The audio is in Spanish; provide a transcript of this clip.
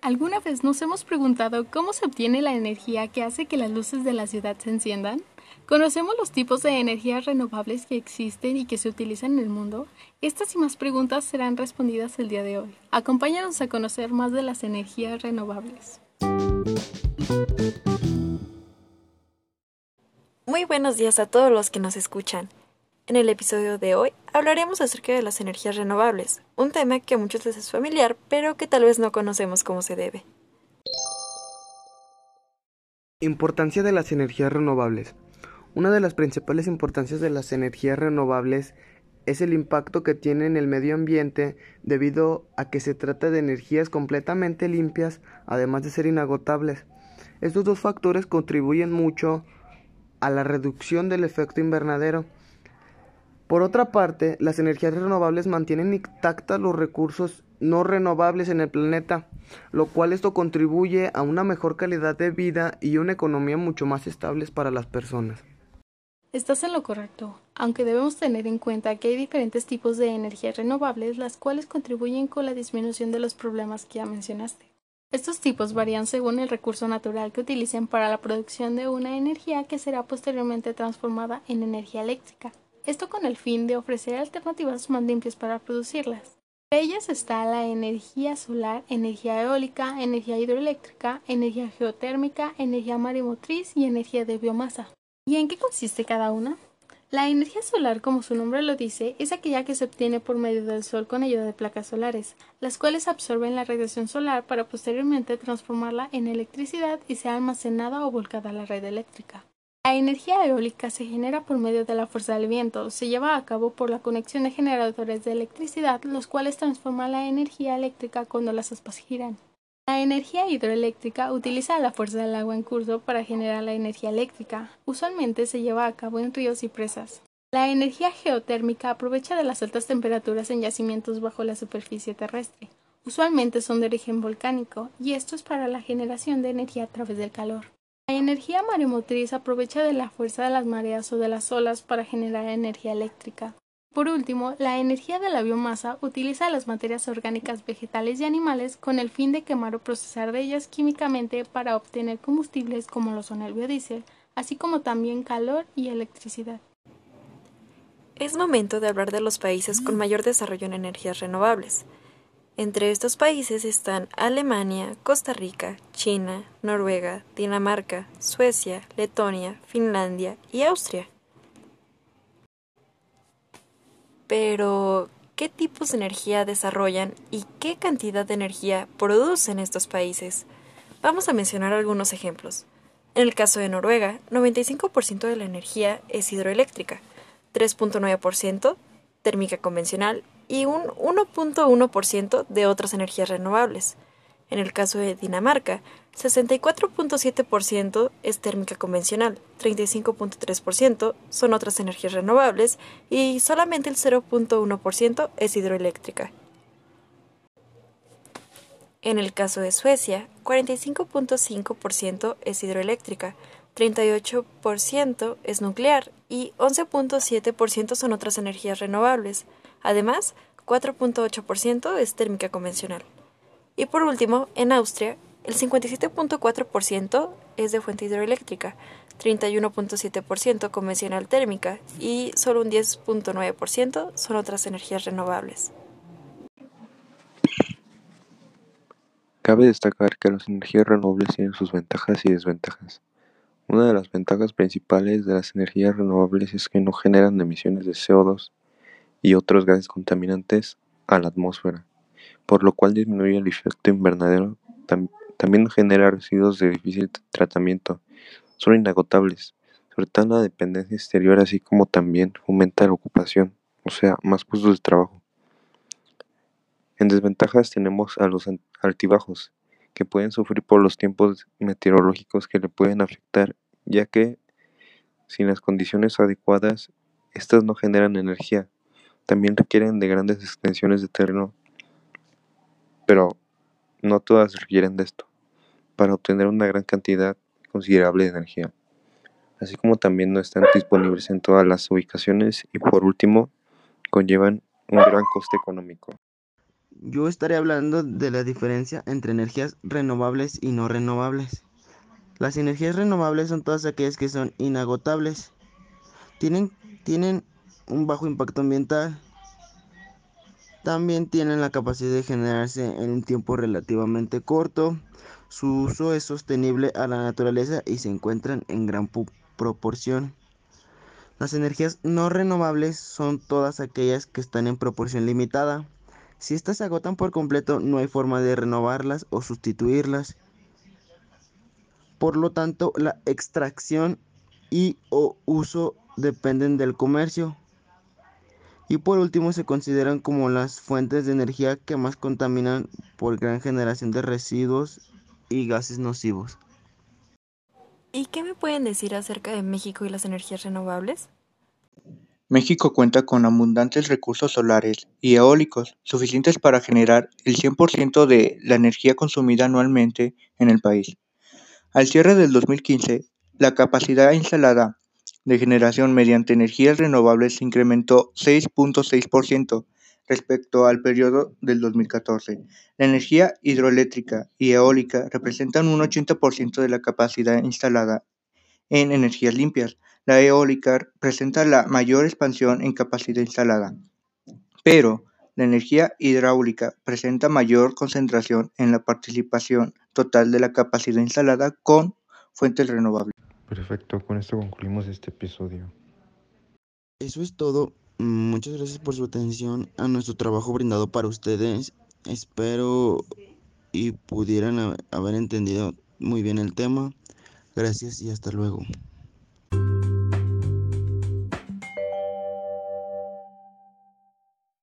¿Alguna vez nos hemos preguntado cómo se obtiene la energía que hace que las luces de la ciudad se enciendan? ¿Conocemos los tipos de energías renovables que existen y que se utilizan en el mundo? Estas y más preguntas serán respondidas el día de hoy. Acompáñanos a conocer más de las energías renovables. Muy buenos días a todos los que nos escuchan. En el episodio de hoy hablaremos acerca de las energías renovables, un tema que a muchos les es familiar, pero que tal vez no conocemos cómo se debe. Importancia de las energías renovables. Una de las principales importancias de las energías renovables es el impacto que tiene en el medio ambiente debido a que se trata de energías completamente limpias, además de ser inagotables. Estos dos factores contribuyen mucho a la reducción del efecto invernadero por otra parte, las energías renovables mantienen intactas los recursos no renovables en el planeta, lo cual esto contribuye a una mejor calidad de vida y una economía mucho más estable para las personas. Estás en lo correcto, aunque debemos tener en cuenta que hay diferentes tipos de energías renovables las cuales contribuyen con la disminución de los problemas que ya mencionaste. Estos tipos varían según el recurso natural que utilicen para la producción de una energía que será posteriormente transformada en energía eléctrica esto con el fin de ofrecer alternativas más limpias para producirlas. Entre ellas está la energía solar, energía eólica, energía hidroeléctrica, energía geotérmica, energía marimotriz y energía de biomasa. ¿Y en qué consiste cada una? La energía solar, como su nombre lo dice, es aquella que se obtiene por medio del Sol con ayuda de placas solares, las cuales absorben la radiación solar para posteriormente transformarla en electricidad y sea almacenada o volcada a la red eléctrica. La energía eólica se genera por medio de la fuerza del viento. Se lleva a cabo por la conexión de generadores de electricidad, los cuales transforman la energía eléctrica cuando las aspas giran. La energía hidroeléctrica utiliza la fuerza del agua en curso para generar la energía eléctrica. Usualmente se lleva a cabo en ríos y presas. La energía geotérmica aprovecha de las altas temperaturas en yacimientos bajo la superficie terrestre. Usualmente son de origen volcánico, y esto es para la generación de energía a través del calor. La energía maremotriz aprovecha de la fuerza de las mareas o de las olas para generar energía eléctrica. Por último, la energía de la biomasa utiliza las materias orgánicas vegetales y animales con el fin de quemar o procesar de ellas químicamente para obtener combustibles como lo son el biodiesel, así como también calor y electricidad. Es momento de hablar de los países con mayor desarrollo en energías renovables. Entre estos países están Alemania, Costa Rica, China, Noruega, Dinamarca, Suecia, Letonia, Finlandia y Austria. Pero, ¿qué tipos de energía desarrollan y qué cantidad de energía producen estos países? Vamos a mencionar algunos ejemplos. En el caso de Noruega, 95% de la energía es hidroeléctrica, 3.9% térmica convencional y un 1.1% de otras energías renovables. En el caso de Dinamarca, 64.7% es térmica convencional, 35.3% son otras energías renovables y solamente el 0.1% es hidroeléctrica. En el caso de Suecia, 45.5% es hidroeléctrica, 38% es nuclear y 11.7% son otras energías renovables. Además, 4.8% es térmica convencional. Y por último, en Austria, el 57.4% es de fuente hidroeléctrica, 31.7% convencional térmica y solo un 10.9% son otras energías renovables. Cabe destacar que las energías renovables tienen sus ventajas y desventajas. Una de las ventajas principales de las energías renovables es que no generan emisiones de CO2 y otros gases contaminantes a la atmósfera, por lo cual disminuye el efecto invernadero. también genera residuos de difícil tratamiento, son inagotables, todo la dependencia exterior, así como también fomenta la ocupación, o sea, más puestos de trabajo. En desventajas tenemos a los altibajos, que pueden sufrir por los tiempos meteorológicos que le pueden afectar, ya que sin las condiciones adecuadas, estas no generan energía. También requieren de grandes extensiones de terreno, pero no todas requieren de esto, para obtener una gran cantidad considerable de energía, así como también no están disponibles en todas las ubicaciones y por último, conllevan un gran coste económico. Yo estaré hablando de la diferencia entre energías renovables y no renovables. Las energías renovables son todas aquellas que son inagotables. Tienen, tienen un bajo impacto ambiental. También tienen la capacidad de generarse en un tiempo relativamente corto. Su uso es sostenible a la naturaleza y se encuentran en gran proporción. Las energías no renovables son todas aquellas que están en proporción limitada. Si éstas se agotan por completo, no hay forma de renovarlas o sustituirlas. Por lo tanto, la extracción y o uso dependen del comercio. Y por último, se consideran como las fuentes de energía que más contaminan por gran generación de residuos y gases nocivos. ¿Y qué me pueden decir acerca de México y las energías renovables? México cuenta con abundantes recursos solares y eólicos suficientes para generar el 100% de la energía consumida anualmente en el país. Al cierre del 2015, la capacidad instalada de generación mediante energías renovables se incrementó 6.6% respecto al periodo del 2014. La energía hidroeléctrica y eólica representan un 80% de la capacidad instalada en energías limpias. La eólica presenta la mayor expansión en capacidad instalada, pero la energía hidráulica presenta mayor concentración en la participación total de la capacidad instalada con fuentes renovables. Perfecto, con esto concluimos este episodio. Eso es todo. Muchas gracias por su atención a nuestro trabajo brindado para ustedes. Espero y pudieran haber entendido muy bien el tema. Gracias y hasta luego.